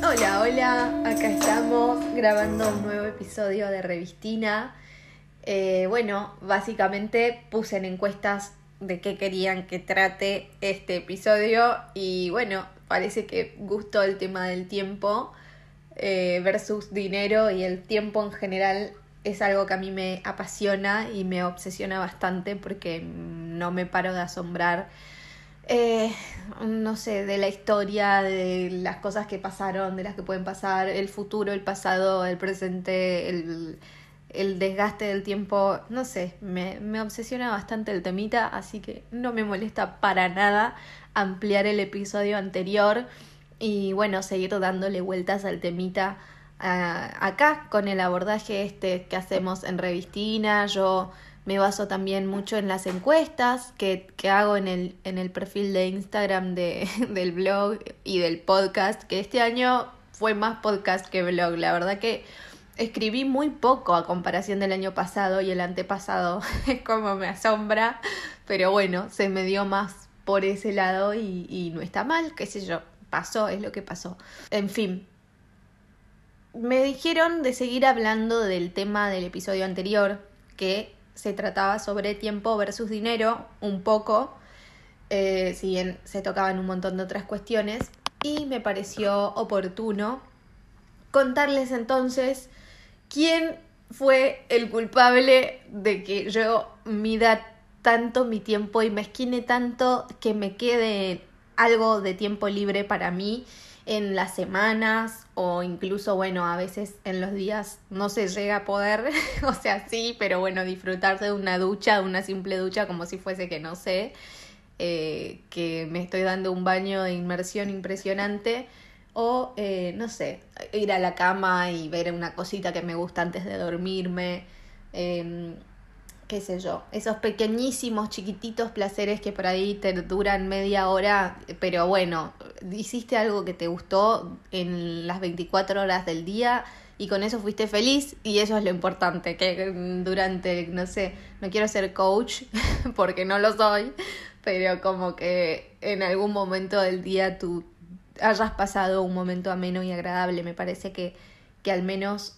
Hola, hola, acá estamos grabando un nuevo episodio de Revistina. Eh, bueno, básicamente puse en encuestas de qué querían que trate este episodio y bueno, parece que gustó el tema del tiempo eh, versus dinero y el tiempo en general es algo que a mí me apasiona y me obsesiona bastante porque no me paro de asombrar, eh, no sé, de la historia, de las cosas que pasaron, de las que pueden pasar, el futuro, el pasado, el presente, el, el desgaste del tiempo, no sé, me, me obsesiona bastante el temita, así que no me molesta para nada ampliar el episodio anterior y bueno, seguir dándole vueltas al temita acá con el abordaje este que hacemos en Revistina. Yo me baso también mucho en las encuestas que, que hago en el, en el perfil de Instagram de, del blog y del podcast, que este año fue más podcast que blog. La verdad que escribí muy poco a comparación del año pasado y el antepasado, es como me asombra, pero bueno, se me dio más por ese lado y, y no está mal, qué sé yo, pasó, es lo que pasó. En fin, me dijeron de seguir hablando del tema del episodio anterior, que se trataba sobre tiempo versus dinero, un poco, eh, si bien se tocaban un montón de otras cuestiones, y me pareció oportuno contarles entonces quién fue el culpable de que yo mida tanto mi tiempo y me esquine tanto que me quede algo de tiempo libre para mí en las semanas o incluso, bueno, a veces en los días no se llega a poder, o sea, sí, pero bueno, disfrutar de una ducha, de una simple ducha como si fuese que no sé, eh, que me estoy dando un baño de inmersión impresionante o, eh, no sé, ir a la cama y ver una cosita que me gusta antes de dormirme. Eh, qué sé yo, esos pequeñísimos, chiquititos placeres que por ahí te duran media hora, pero bueno, hiciste algo que te gustó en las 24 horas del día y con eso fuiste feliz y eso es lo importante, que durante, no sé, no quiero ser coach porque no lo soy, pero como que en algún momento del día tú hayas pasado un momento ameno y agradable, me parece que, que al menos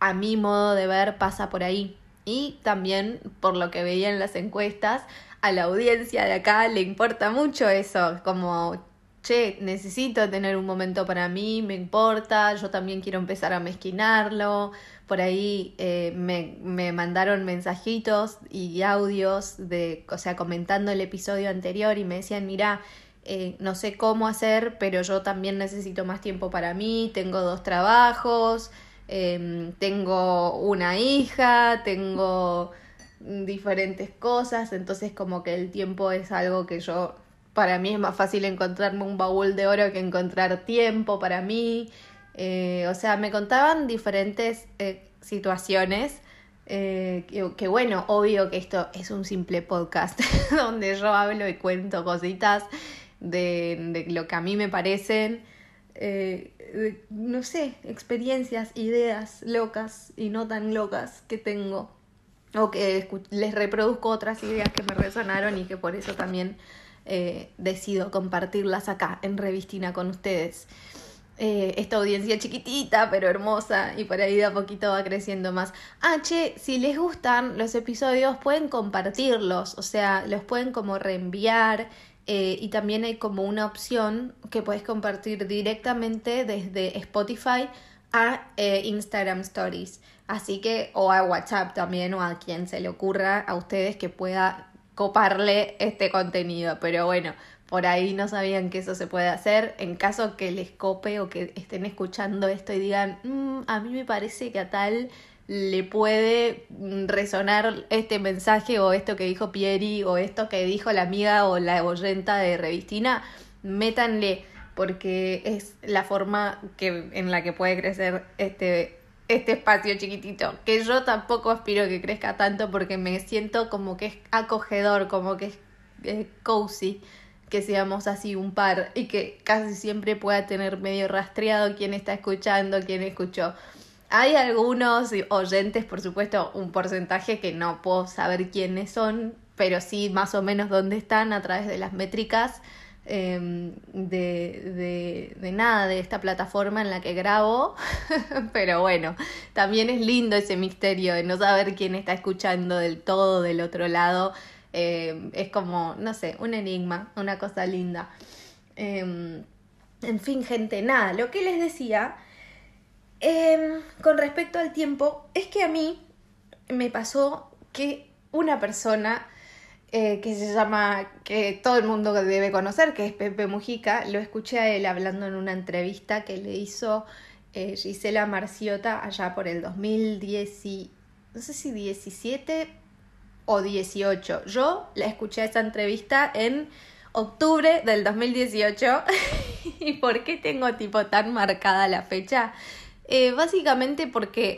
a mi modo de ver pasa por ahí. Y también, por lo que veía en las encuestas, a la audiencia de acá le importa mucho eso, como, che, necesito tener un momento para mí, me importa, yo también quiero empezar a mezquinarlo. Por ahí eh, me, me mandaron mensajitos y audios de, o sea, comentando el episodio anterior y me decían, mira, eh, no sé cómo hacer, pero yo también necesito más tiempo para mí, tengo dos trabajos, Em, tengo una hija, tengo diferentes cosas, entonces como que el tiempo es algo que yo, para mí es más fácil encontrarme un baúl de oro que encontrar tiempo para mí. Eh, o sea, me contaban diferentes eh, situaciones. Eh, que, bueno, obvio que esto es un simple podcast donde yo hablo y cuento cositas de, de lo que a mí me parecen eh, no sé, experiencias, ideas locas y no tan locas que tengo. O que les reproduzco otras ideas que me resonaron y que por eso también eh, decido compartirlas acá en Revistina con ustedes. Eh, esta audiencia chiquitita pero hermosa y por ahí de a poquito va creciendo más. Ah, che, si les gustan los episodios pueden compartirlos, o sea, los pueden como reenviar eh, y también hay como una opción que puedes compartir directamente desde Spotify a eh, Instagram Stories. Así que, o a WhatsApp también, o a quien se le ocurra a ustedes que pueda coparle este contenido. Pero bueno, por ahí no sabían que eso se puede hacer. En caso que les cope o que estén escuchando esto y digan, mm, a mí me parece que a tal le puede resonar este mensaje o esto que dijo Pieri o esto que dijo la amiga o la oyenta de Revistina, métanle porque es la forma que, en la que puede crecer este, este espacio chiquitito, que yo tampoco aspiro que crezca tanto porque me siento como que es acogedor, como que es, es cozy que seamos así un par y que casi siempre pueda tener medio rastreado quién está escuchando, quién escuchó. Hay algunos oyentes, por supuesto, un porcentaje que no puedo saber quiénes son, pero sí más o menos dónde están a través de las métricas em, de, de, nada, de esta plataforma en la que grabo. pero bueno, también es lindo ese misterio de no saber quién está escuchando del todo del otro lado. Em, es como, no sé, un enigma, una cosa linda. Em, en fin, gente, nada, lo que les decía Em, con respecto al tiempo, es que a mí me pasó que una persona eh, que se llama, que todo el mundo debe conocer, que es Pepe Mujica, lo escuché a él hablando en una entrevista que le hizo eh, Gisela Marciota allá por el 2010, no sé si 17 o 18. Yo la escuché esa entrevista en octubre del 2018. ¿Y por qué tengo tipo tan marcada la fecha? Eh, básicamente porque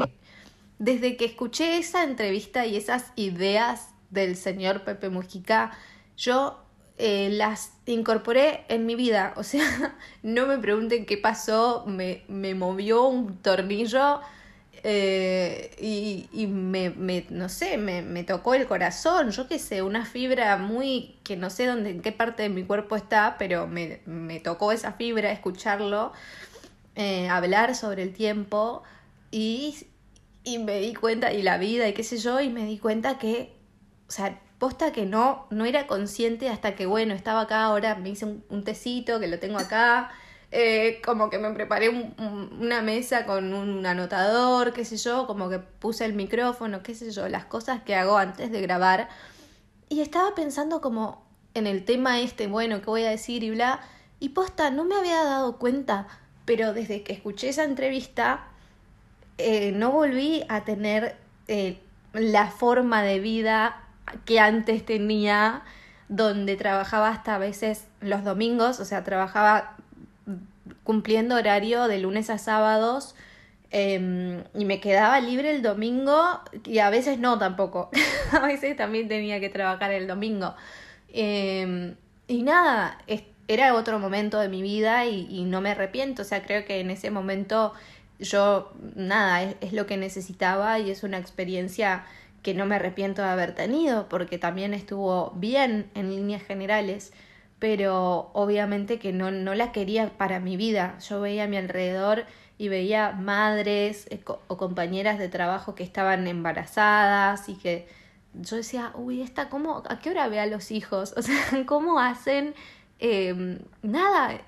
desde que escuché esa entrevista y esas ideas del señor Pepe Mujica, yo eh, las incorporé en mi vida. O sea, no me pregunten qué pasó, me, me movió un tornillo eh, y, y me, me, no sé, me, me, tocó el corazón, yo qué sé, una fibra muy, que no sé dónde, en qué parte de mi cuerpo está, pero me, me tocó esa fibra, escucharlo. Eh, hablar sobre el tiempo y, y me di cuenta, y la vida y qué sé yo, y me di cuenta que, o sea, posta que no, no era consciente hasta que, bueno, estaba acá, ahora me hice un, tecito que lo tengo acá, eh, como que me preparé una mesa con un anotador, qué sé yo, como que puse el micrófono, qué sé yo, las cosas que hago antes de grabar. Y estaba pensando como en el tema este, bueno, qué voy a decir y bla, y posta, no me había dado cuenta pero desde que escuché esa entrevista eh, no volví a tener eh, la forma de vida que antes tenía, donde trabajaba hasta a veces los domingos, o sea, trabajaba cumpliendo horario de lunes a sábados em, y me quedaba libre el domingo y a veces no tampoco, a veces también tenía que trabajar el domingo. Em, y nada, era otro momento de mi vida y, no me arrepiento, o sea, creo que en ese momento yo, nada, es, lo que necesitaba y es una experiencia que no me arrepiento de haber tenido, porque también estuvo bien en líneas generales, pero obviamente que no, no la quería para mi vida. Yo veía a mi alrededor y veía madres eh, o compañeras de trabajo que estaban embarazadas y que yo decía, uy, esta, ¿cómo, ¿a qué hora ve a los hijos? O sea, ¿cómo hacen Em, nada,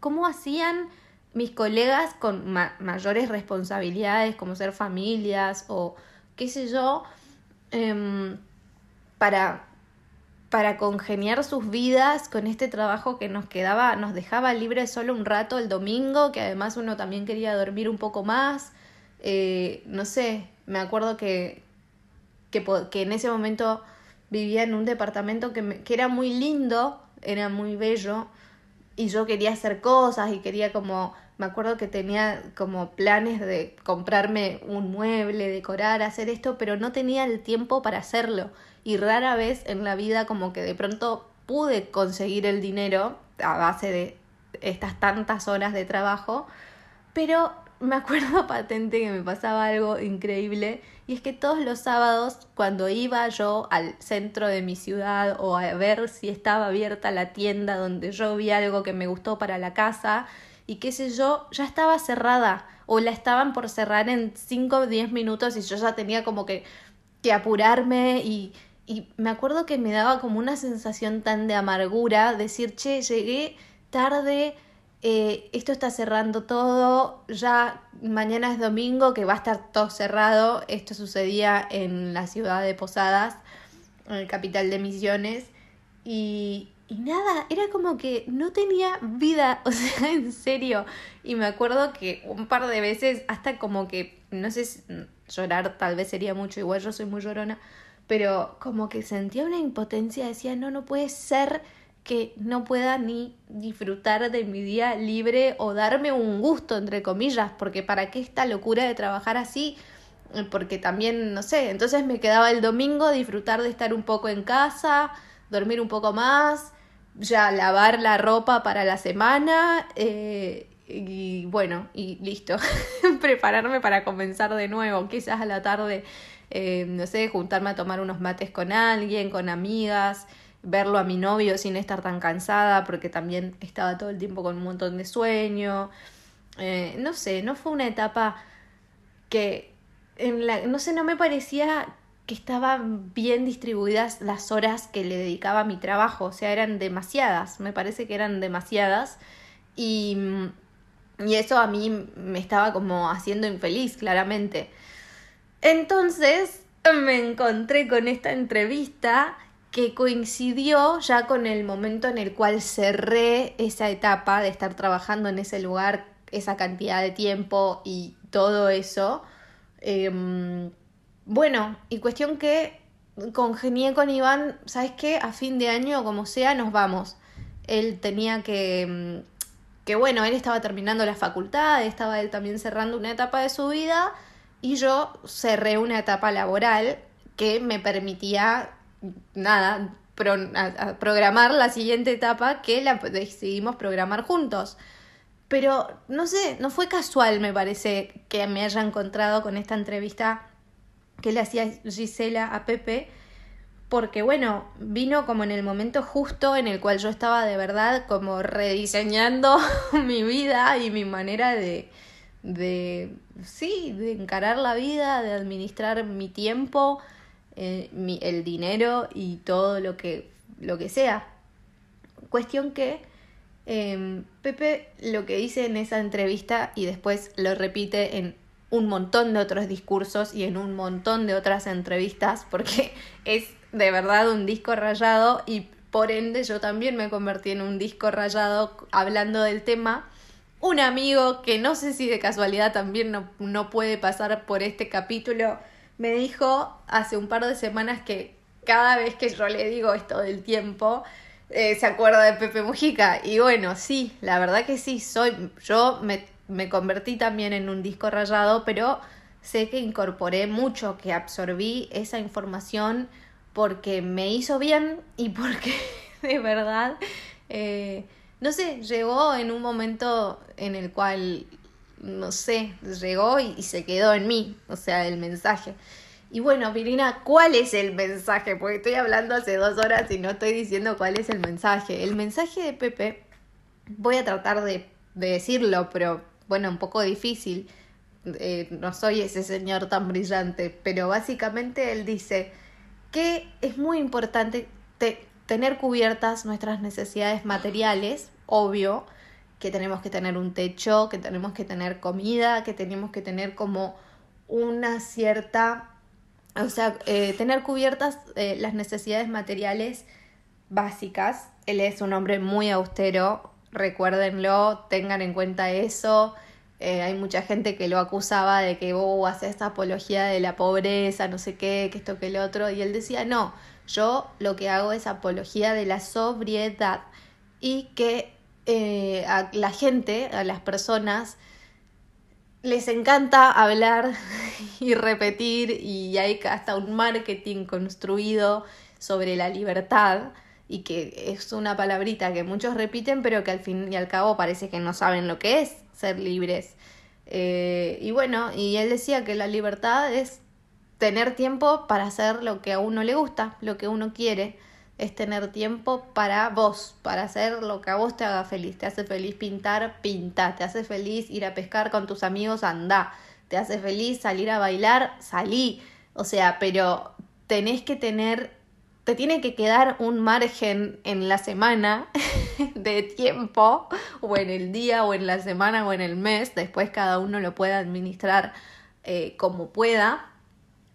cómo hacían mis colegas con mayores responsabilidades como ser familias o qué sé yo, em, para, para congeniar sus vidas con este trabajo que nos quedaba, nos dejaba libre solo un rato el domingo, que además uno también quería dormir un poco más. Eh, no sé, me acuerdo que, que, que, en ese momento vivía en un departamento que, que era muy lindo, era muy bello y yo quería hacer cosas y quería como, me acuerdo que tenía como planes de comprarme un mueble, decorar, hacer esto, pero no tenía el tiempo para hacerlo. Y rara vez en la vida como que de pronto pude conseguir el dinero a base de estas tantas horas de trabajo, pero me acuerdo patente que me pasaba algo increíble y es que todos los sábados cuando iba yo al centro de mi ciudad o a ver si estaba abierta la tienda donde yo vi algo que me gustó para la casa y qué sé yo, ya estaba cerrada o la estaban por cerrar en 5 o 10 minutos y yo ya tenía como que, que apurarme y, y me acuerdo que me daba como una sensación tan de amargura, decir, che, llegué tarde, eh, esto está cerrando todo, ya mañana es domingo que va a estar todo cerrado, esto sucedía en la ciudad de Posadas, en el capital de Misiones, y, y nada, era como que no tenía vida, o sea, en serio, y me acuerdo que un par de veces, hasta como que, no sé, llorar tal vez sería mucho, igual yo soy muy llorona, pero como que sentía una impotencia, decía, no, no puede ser que no pueda ni disfrutar de mi día libre o darme un gusto, entre comillas, porque para qué esta locura de trabajar así, porque también, no sé, entonces me quedaba el domingo disfrutar de estar un poco en casa, dormir un poco más, ya lavar la ropa para la semana, eh, y bueno, y listo. Prepararme para comenzar de nuevo, quizás a la tarde, eh, no sé, juntarme a tomar unos mates con alguien, con amigas, verlo a mi novio sin estar tan cansada, porque también estaba todo el tiempo con un montón de sueño. Eh, no sé, no fue una etapa que en la, no sé, no me parecía que estaban bien distribuidas las horas que le dedicaba a mi trabajo, o sea, eran demasiadas, me parece que eran demasiadas y, y eso a mí me estaba como haciendo infeliz, claramente. Entonces me encontré con esta entrevista que coincidió ya con el momento en el cual cerré esa etapa de estar trabajando en ese lugar, esa cantidad de tiempo y todo eso. Em, bueno, y cuestión que congenié con Iván, ¿sabes qué? A fin de año, como sea, nos vamos. Él tenía que... Mm, que bueno, él estaba terminando la facultad, estaba él también cerrando una etapa de su vida y yo cerré una etapa laboral que me permitía, nada, programar la siguiente etapa que la decidimos programar juntos. Pero no sé, no fue casual, me parece, que me haya encontrado con esta entrevista que le hacía Gisela a Pepe, porque bueno, vino como en el momento justo en el cual yo estaba de verdad como rediseñando mi vida y mi manera de, de, sí, de encarar la vida, de administrar mi tiempo, eh, mi, el dinero y todo lo que, lo que sea. Cuestión que em, Pepe lo que dice en esa entrevista y después lo repite en un montón de otros discursos y en un montón de otras entrevistas porque es de verdad un disco rayado y por ende yo también me convertí en un disco rayado hablando del tema. Un amigo que no sé si de casualidad también no, no puede pasar por este capítulo me dijo hace un par de semanas que cada vez que yo le digo esto del tiempo, eh, se acuerda de Pepe Mujica. Y bueno, sí, la verdad que sí, soy, yo me me convertí también en un disco rayado, pero sé que incorporé mucho, que absorbí esa información porque me hizo bien y porque de verdad, eh, no sé, llegó en un momento en el cual, no sé, llegó y, se quedó en mí, o sea, el mensaje. Y bueno, Virina, ¿cuál es el mensaje? Porque estoy hablando hace dos horas y no estoy diciendo cuál es el mensaje. El mensaje de Pepe, voy a tratar de, de decirlo, pero bueno, un poco difícil. Eh, no soy ese señor tan brillante, pero básicamente él dice que es muy importante tener cubiertas nuestras necesidades materiales, obvio, que tenemos que tener un techo, que tenemos que tener comida, que tenemos que tener como una cierta, o sea, eh, tener cubiertas eh, las necesidades materiales básicas. Él es un hombre muy austero, recuérdenlo, tengan en cuenta eso. Eh, hay mucha gente que lo acusaba de que vos oh, haces esta apología de la pobreza, no sé qué, que esto, que el otro, y él decía, no, yo lo que hago es apología de la sobriedad y que eh, a la gente, a las personas, les encanta hablar y repetir y hay hasta un marketing construido sobre la libertad y que es una palabrita que muchos repiten pero que al fin y al cabo parece que no saben lo que es ser libres. Eh, y bueno, y él decía que la libertad es tener tiempo para hacer lo que a uno le gusta, lo que uno quiere, es tener tiempo para vos, para hacer lo que a vos te haga feliz. Te hace feliz pintar, pinta, te hace feliz ir a pescar con tus amigos, anda, te hace feliz salir a bailar, salí. O sea, pero tenés que tener te tiene que quedar un margen en la semana de tiempo, o en el día, o en la semana, o en el mes, después cada uno lo puede administrar eh, como pueda,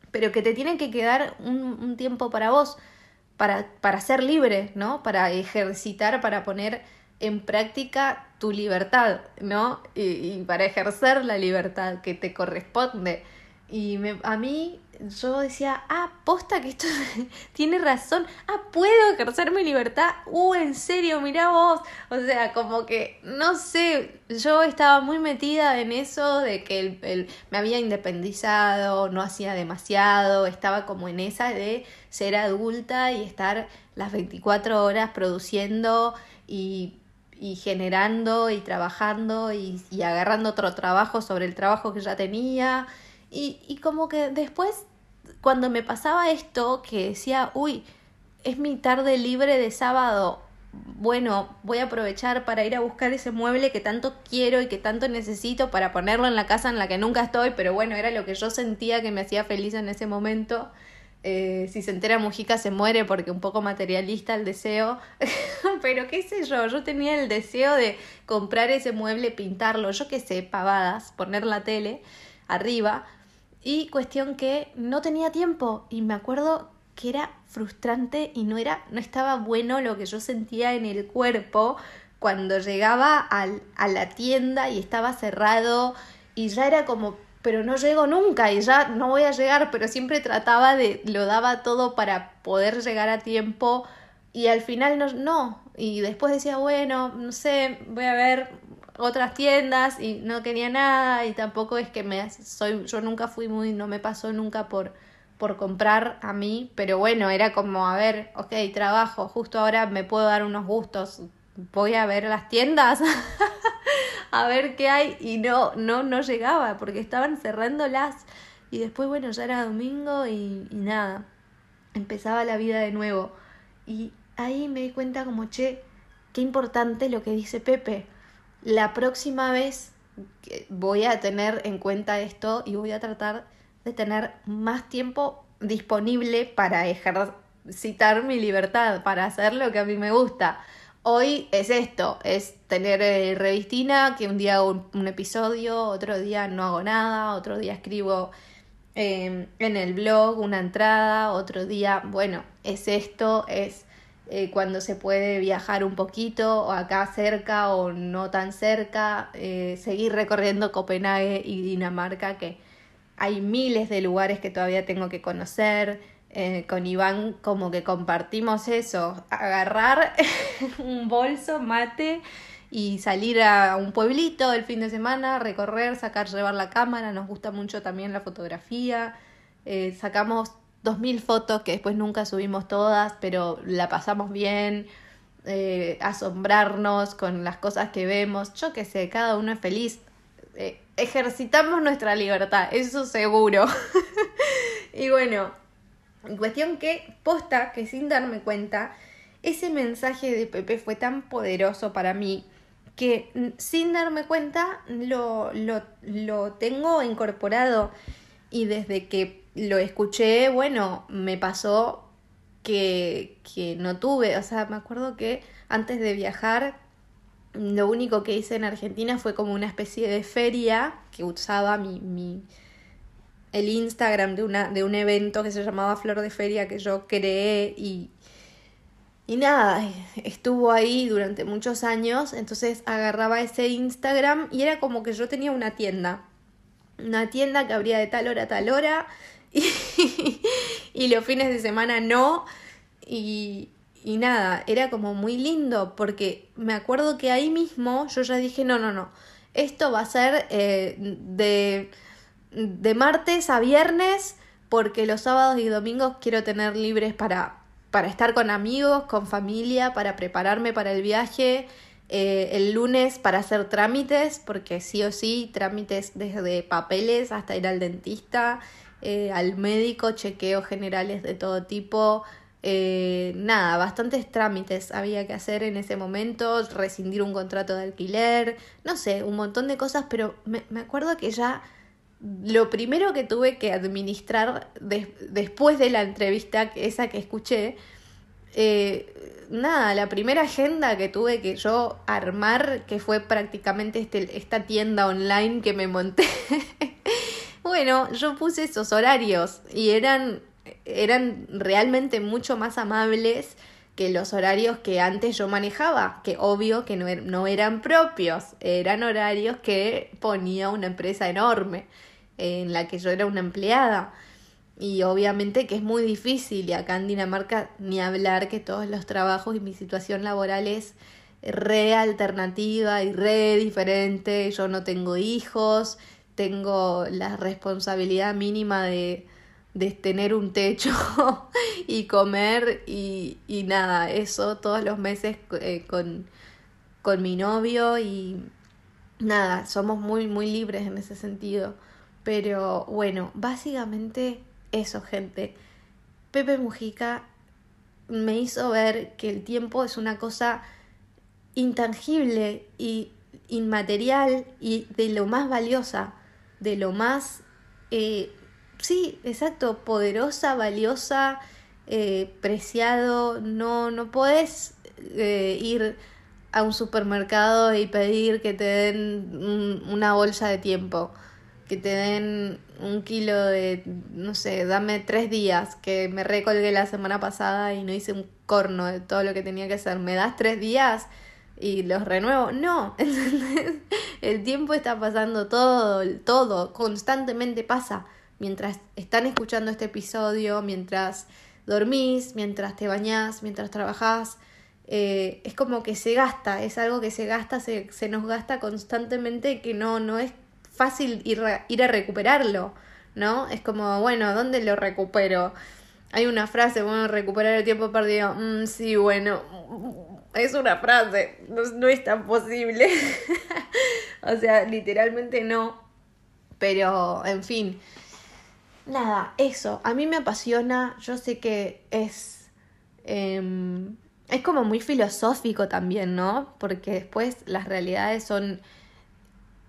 pero que te tiene que quedar un, tiempo para vos, para, para ser libre, ¿no? Para ejercitar, para poner en práctica tu libertad, ¿no? Y, para ejercer la libertad que te corresponde. Y a mí yo decía, ah, posta que esto tiene razón, ah, puedo ejercer mi libertad, uh, en serio, mira vos, o sea, como que, no sé, yo estaba muy metida en eso de que el, me había independizado, no hacía demasiado, estaba como en esa de ser adulta y estar las 24 horas produciendo y y generando y trabajando y, y, agarrando otro trabajo sobre el trabajo que ya tenía. Y, y como que después, cuando me pasaba esto, que decía, uy, es mi tarde libre de sábado, bueno, voy a aprovechar para ir a buscar ese mueble que tanto quiero y que tanto necesito para ponerlo en la casa en la que nunca estoy, pero bueno, era lo que yo sentía que me hacía feliz en ese momento. Eh, si se entera Mujica se muere porque un poco materialista el deseo, pero qué sé yo, yo tenía el deseo de comprar ese mueble, pintarlo, yo qué sé, pavadas, poner la tele arriba y cuestión que no tenía tiempo y me acuerdo que era frustrante y no era, no estaba bueno lo que yo sentía en el cuerpo cuando llegaba al, a la tienda y estaba cerrado y ya era como, pero no llego nunca y ya no voy a llegar, pero siempre trataba de, lo daba todo para poder llegar a tiempo y al final no, no. y después decía, bueno, no sé, voy a ver otras tiendas y no quería nada y tampoco es que me soy yo nunca fui muy no me pasó nunca por por comprar a mí, pero bueno, era como, a ver, ok, trabajo, justo ahora me puedo dar unos gustos, voy a ver las tiendas, a ver qué hay, y no, no, no llegaba, porque estaban cerrándolas, y después, bueno, ya era domingo y, y nada, empezaba la vida de nuevo, y ahí me di cuenta como, che, qué importante lo que dice Pepe, la próxima vez voy a tener en cuenta esto y voy a tratar de tener más tiempo disponible para ejercitar mi libertad, para hacer lo que a mí me gusta. Hoy es esto, es tener eh, revistina, que un día hago un, episodio, otro día no hago nada, otro día escribo em, en el blog una entrada, otro día, bueno, es esto, es eh, cuando se puede viajar un poquito, o acá cerca o no tan cerca, eh, seguir recorriendo Copenhague y Dinamarca, que hay miles de lugares que todavía tengo que conocer. Eh, con Iván como que compartimos eso, agarrar un bolso, mate y salir a un pueblito el fin de semana, recorrer, sacar, llevar la cámara, nos gusta mucho también la fotografía, sacamos dos mil fotos que después nunca subimos todas, pero la pasamos bien, eh, asombrarnos con las cosas que vemos, yo qué sé, cada uno es feliz, eh, ejercitamos nuestra libertad, eso seguro. y bueno, en cuestión que, posta, que sin darme cuenta, ese mensaje de Pepe fue tan poderoso para mí que sin darme cuenta lo, lo, lo tengo incorporado. Y desde que lo escuché, bueno, me pasó que, que no tuve, o sea, me acuerdo que antes de viajar lo único que hice en Argentina fue como una especie de feria que usaba mi, mi el Instagram de, una, de un evento que se llamaba Flor de Feria que yo creé y, y nada, estuvo ahí durante muchos años, entonces agarraba ese Instagram y era como que yo tenía una tienda, una tienda que abría de tal hora a tal hora y, los fines de semana no y, y nada, era como muy lindo porque me acuerdo que ahí mismo yo ya dije, no, no, no, esto va a ser eh, de, de martes a viernes porque los sábados y domingos quiero tener libres para, para estar con amigos, con familia, para prepararme para el viaje. Eh, el lunes para hacer trámites, porque sí o sí, trámites desde papeles hasta ir al dentista, eh, al médico, chequeos generales de todo tipo, eh, nada, bastantes trámites había que hacer en ese momento, rescindir un contrato de alquiler, no sé, un montón de cosas, pero me, acuerdo que ya lo primero que tuve que administrar después de la entrevista, esa que escuché, eh, nada, la primera agenda que tuve que yo armar, que fue prácticamente este, esta tienda online que me monté. bueno, yo puse esos horarios y eran eran realmente mucho más amables que los horarios que antes yo manejaba, que obvio que no, er, no eran propios, eran horarios que ponía una empresa enorme en la que yo era una empleada. Y obviamente que es muy difícil y acá en Dinamarca ni hablar que todos los trabajos y mi situación laboral es re alternativa y re diferente. Yo no tengo hijos, tengo la responsabilidad mínima de, de tener un techo y comer y, y, nada, eso todos los meses eh, con, con mi novio y nada, somos muy, muy libres en ese sentido. Pero bueno, básicamente eso, gente. Pepe Mujica me hizo ver que el tiempo es una cosa intangible y inmaterial y de lo más valiosa, de lo más, eh, sí, exacto, poderosa, valiosa, eh, preciado. No, no puedes eh, ir a un supermercado y pedir que te den una bolsa de tiempo, que te den un kilo de, no sé, dame tres días, que me recolgué la semana pasada y no hice un corno de todo lo que tenía que hacer. ¿Me das tres días? Y los renuevo. No, El tiempo está pasando todo, todo, constantemente pasa. Mientras están escuchando este episodio, mientras dormís, mientras te bañás, mientras trabajás, eh, es como que se gasta, es algo que se gasta, se, se nos gasta constantemente que no, no es fácil ir ir a recuperarlo, ¿no? Es como, bueno, ¿dónde lo recupero? Hay una frase, bueno, recuperar el tiempo perdido. Mm, sí, bueno, es una frase, no, es tan posible. o sea, literalmente no. Pero, en fin. Nada, eso. A mí me apasiona. Yo sé que es. Eh, es como muy filosófico también, ¿no? Porque después las realidades son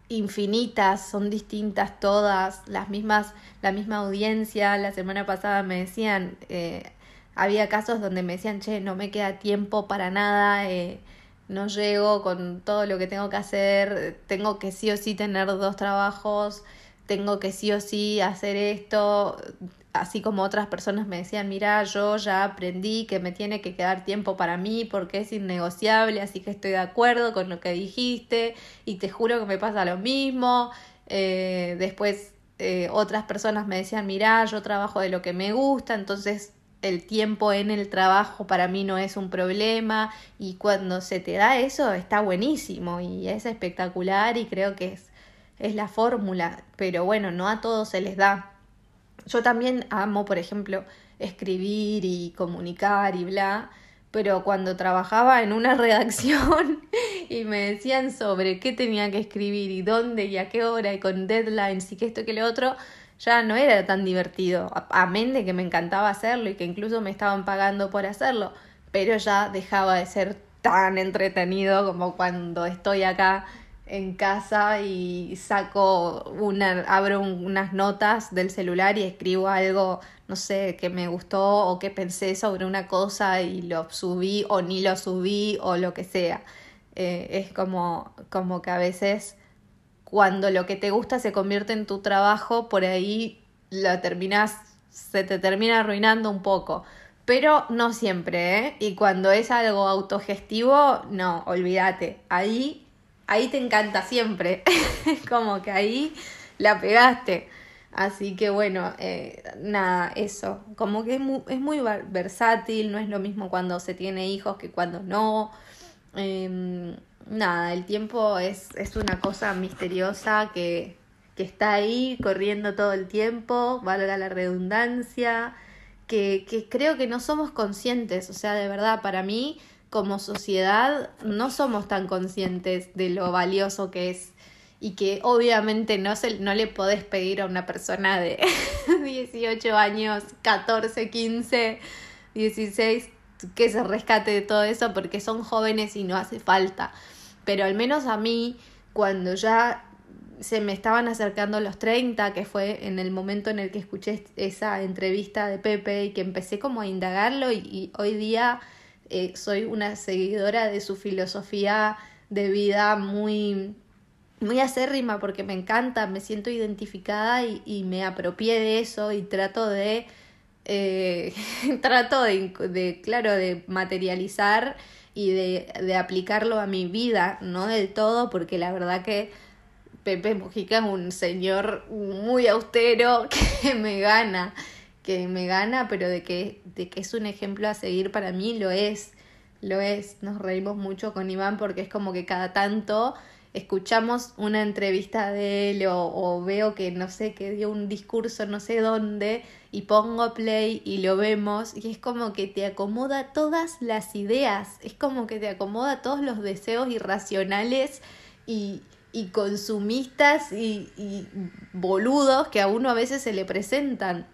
infinitas, son distintas todas, las mismas, la misma audiencia. La semana pasada me decían, eh, había casos donde me decían, che, no me queda tiempo para nada, eh, no llego con todo lo que tengo que hacer, tengo que sí o sí tener dos trabajos, tengo que sí o sí hacer esto, así como otras personas me decían, mira, yo ya aprendí que me tiene que quedar tiempo para mí porque es innegociable, así que estoy de acuerdo con lo que dijiste y te juro que me pasa lo mismo. Eh, después eh, otras personas me decían, mira, yo trabajo de lo que me gusta, entonces el tiempo en el trabajo para mí no es un problema y cuando se te da eso está buenísimo y es espectacular y creo que es, es la fórmula, pero bueno, no a todos se les da. Yo también amo, por ejemplo, escribir y comunicar y bla, pero cuando trabajaba en una redacción y me decían sobre qué tenía que escribir y dónde y a qué hora y con deadlines y que esto que lo otro, ya no era tan divertido, amén de que me encantaba hacerlo y que incluso me estaban pagando por hacerlo, pero ya dejaba de ser tan entretenido como cuando estoy acá en casa y saco una, abro unas notas del celular y escribo algo, no sé, que me gustó o que pensé sobre una cosa y lo subí o ni lo subí o lo que sea. Eh, es como, como que a veces cuando lo que te gusta se convierte en tu trabajo, por ahí lo terminas, se te termina arruinando un poco. Pero no siempre, ¿eh? Y cuando es algo autogestivo, no, olvídate. Ahí ahí te encanta siempre. como que ahí la pegaste. Así que bueno, eh, nada, eso. Como que es muy, es muy, versátil, no es lo mismo cuando se tiene hijos que cuando no. Em, nada, el tiempo es, es una cosa misteriosa que, que está ahí corriendo todo el tiempo, valga la redundancia, que, que creo que no somos conscientes. O sea, de verdad, para mí como sociedad no somos tan conscientes de lo valioso que es y que obviamente no, se, no le podés pedir a una persona de 18 años, 14, 15, 16 que se rescate de todo eso porque son jóvenes y no hace falta. Pero al menos a mí, cuando ya se me estaban acercando los 30, que fue en el momento en el que escuché esa entrevista de Pepe y que empecé como a indagarlo y hoy día eh, soy una seguidora de su filosofía de vida muy, muy acérrima porque me encanta, me siento identificada y, me apropié de eso y trato de, eh, trato de, claro, de materializar y de, de aplicarlo a mi vida, no del todo, porque la verdad que Pepe Mujica es un señor muy austero que me gana que me gana, pero de que, de que es un ejemplo a seguir para mí, lo es, lo es. Nos reímos mucho con Iván porque es como que cada tanto escuchamos una entrevista de él o, veo que no sé, que dio un discurso no sé dónde y pongo play y lo vemos y es como que te acomoda todas las ideas, es como que te acomoda todos los deseos irracionales y, y consumistas y, y boludos que a uno a veces se le presentan.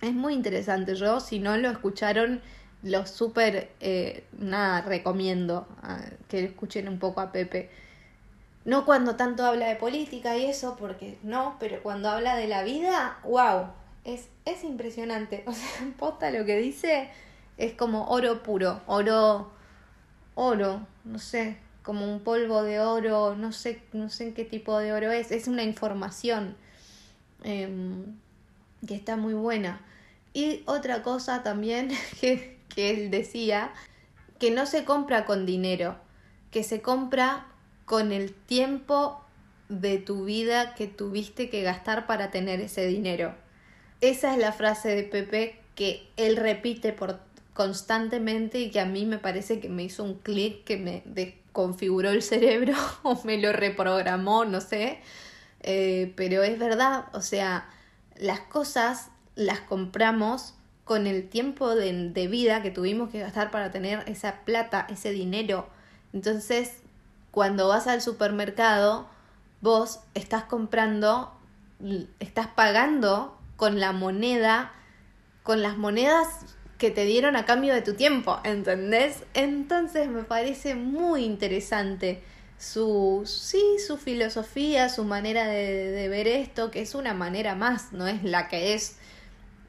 Es muy interesante, yo si no lo escucharon lo súper, eh, nada, recomiendo ah, que escuchen un poco a Pepe. No cuando tanto habla de política y eso, porque no, pero cuando habla de la vida, wow, es, es impresionante. O sea, posta lo que dice es como oro puro, oro, oro, no sé, como un polvo de oro, no sé, no sé en qué tipo de oro es, es una información em, que está muy buena. Y otra cosa también que que él decía que no se compra con dinero, que se compra con el tiempo de tu vida que tuviste que gastar para tener ese dinero. Esa es la frase de Pepe que él repite por constantemente y que a mí me parece que me hizo un clic que me desconfiguró el cerebro o me lo reprogramó, no sé. Eh, pero es verdad, o sea, las cosas las compramos con el tiempo de, vida que tuvimos que gastar para tener esa plata, ese dinero. Entonces, cuando vas al supermercado, vos estás comprando, estás pagando con la moneda, con las monedas que te dieron a cambio de tu tiempo, ¿entendés? Entonces me parece muy interesante su, sí, su filosofía, su manera de, ver esto, que es una manera más, no es la que es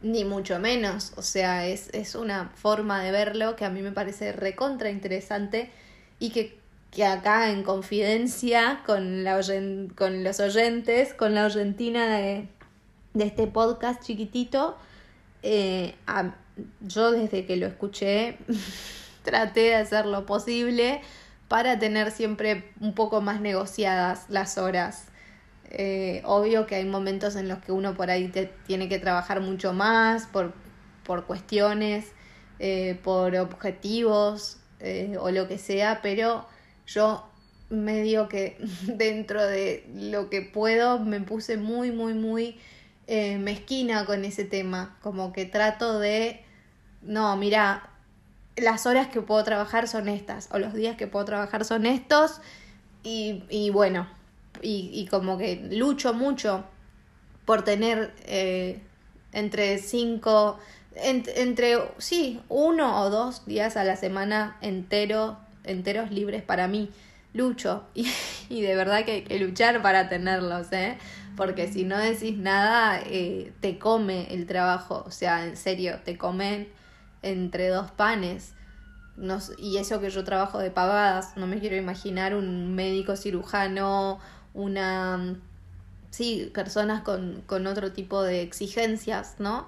ni mucho menos. O sea, es, es una forma de verlo que a mí me parece recontra interesante y que, que acá en confidencia con, la con los oyentes, con la oyentina de, de este podcast chiquitito, eh, yo desde que lo escuché traté de hacer lo posible para tener siempre un poco más negociadas las horas. Eh, obvio que hay momentos en los que uno por ahí te tiene que trabajar mucho más por, por cuestiones, eh, por objetivos o lo que sea, pero yo medio que dentro de lo que puedo me puse muy, muy, muy mezquina con ese tema, como que trato de, no, mira, las horas que puedo trabajar son estas, o los días que puedo trabajar son estos, y, y bueno, y, como que lucho mucho por tener eh, entre cinco, entre, sí, uno o dos días a la semana entero, enteros libres para mí. Lucho y, de verdad que hay que luchar para tenerlos, ¿eh? Porque si no decís nada, eh, te come el trabajo, o sea, en serio, te comen entre dos panes. Y eso que yo trabajo de pavadas, no me quiero imaginar un médico cirujano una, sí, personas con, con otro tipo de exigencias, ¿no?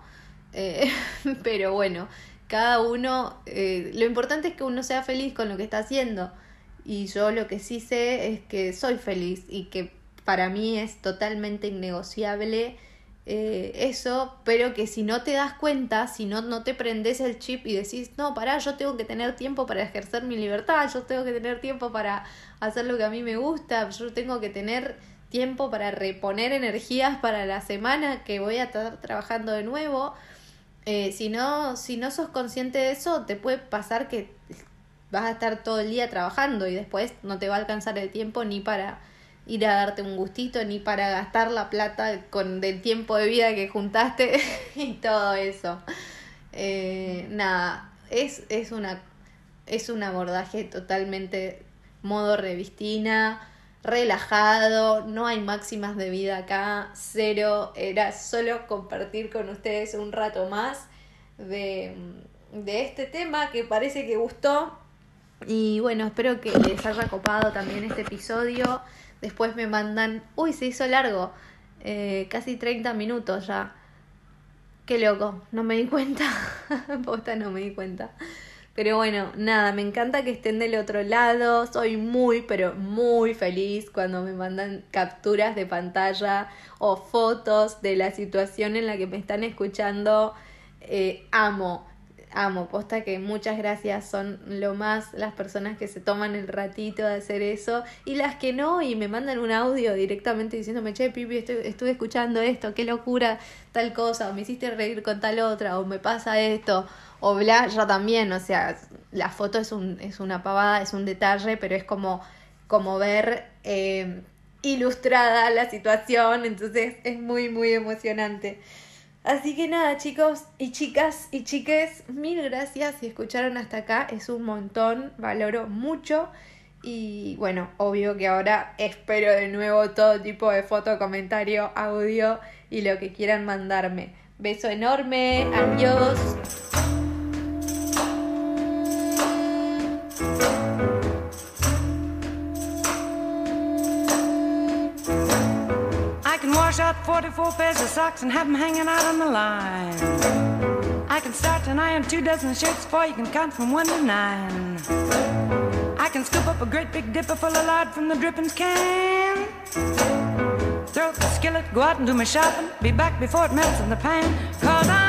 Eh, pero bueno, cada uno, eh, lo importante es que uno sea feliz con lo que está haciendo. Y yo lo que sí sé es que soy feliz y que para mí es totalmente innegociable eh, eso, pero que si no te das cuenta, si no, no te prendes el chip y decís, no, pará, yo tengo que tener tiempo para ejercer mi libertad, yo tengo que tener tiempo para hacer lo que a mí me gusta, yo tengo que tener tiempo para reponer energías para la semana que voy a estar trabajando de nuevo. Eh, si, no, si no sos consciente de eso, te puede pasar que vas a estar todo el día trabajando y después no te va a alcanzar el tiempo ni para ir a darte un gustito ni para gastar la plata con del tiempo de vida que juntaste y todo eso. Eh, nada, es, es, una, es un abordaje totalmente modo revistina, relajado, no hay máximas de vida acá, cero, era solo compartir con ustedes un rato más de, de este tema que parece que gustó. Y bueno, espero que les haya copado también este episodio. Después me mandan, uy, se hizo largo, eh, casi 30 minutos ya. Qué loco, no me di cuenta. Posta, no me di cuenta. Pero bueno, nada, me encanta que estén del otro lado. Soy muy, pero muy feliz cuando me mandan capturas de pantalla o fotos de la situación en la que me están escuchando. Eh, amo. Amo, posta que muchas gracias, son lo más las personas que se toman el ratito de hacer eso y las que no y me mandan un audio directamente diciéndome, che, Pipi, estuve escuchando esto, qué locura, tal cosa, o me hiciste reír con tal otra, o me pasa esto, o bla, yo también, o sea, la foto es, un, es una pavada, es un detalle, pero es como, como ver eh, ilustrada la situación, entonces es muy, muy emocionante. Así que nada, chicos y chicas y chiques, mil gracias si escucharon hasta acá, es un montón, valoro mucho. Y bueno, obvio que ahora espero de nuevo todo tipo de foto, comentario, audio y lo que quieran mandarme. Beso enorme, adiós. 44 pairs of socks and have them hanging out on the line. I can start and iron two dozen shirts for you can count from one to nine. I can scoop up a great big dipper full of lard from the drippings can. Throw up the skillet, go out and do my shopping, be back before it melts in the pan. Cause I